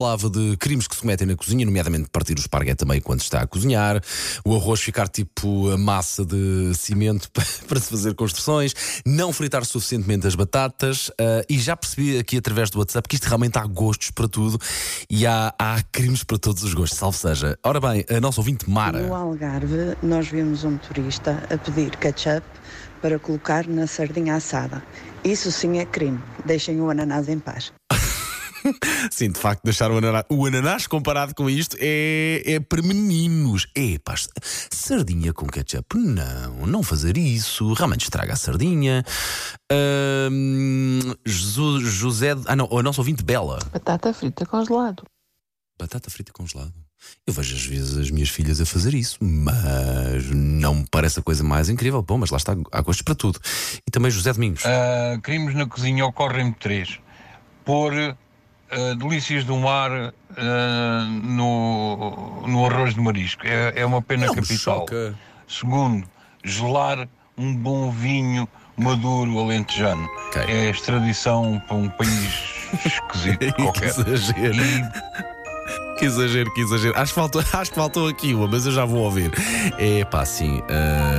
Falava de crimes que se cometem na cozinha, nomeadamente partir o esparguete também quando está a cozinhar, o arroz ficar tipo a massa de cimento para se fazer construções, não fritar suficientemente as batatas uh, e já percebi aqui através do WhatsApp que isto realmente há gostos para tudo e há, há crimes para todos os gostos, salve seja. Ora bem, a nossa ouvinte Mara. No Algarve, nós vimos um turista a pedir ketchup para colocar na sardinha assada. Isso sim é crime. Deixem o ananás em paz. Sim, de facto, deixar o ananás. O ananás comparado com isto é, é para meninos. É, pá, sardinha com ketchup. Não, não fazer isso. Realmente estraga a sardinha. José. Ah, não, a nossa ouvinte Bela. Batata frita congelado. Batata frita congelado. Eu vejo às vezes as minhas filhas a fazer isso, mas não me parece a coisa mais incrível. Bom, mas lá está, há gostos para tudo. E também José Domingos. Ah, crimes na cozinha ocorrem três. Pôr ah, delícias do mar ah, no, no arroz de marisco. É, é uma pena Não me capital. Segundo, gelar um bom vinho maduro alentejano. Ok. É extradição para um país esquisito que qualquer. exagero. Que exagero, que exagero. Acho que faltou, acho que faltou aqui uma, mas eu já vou ouvir. É pá, sim. ah,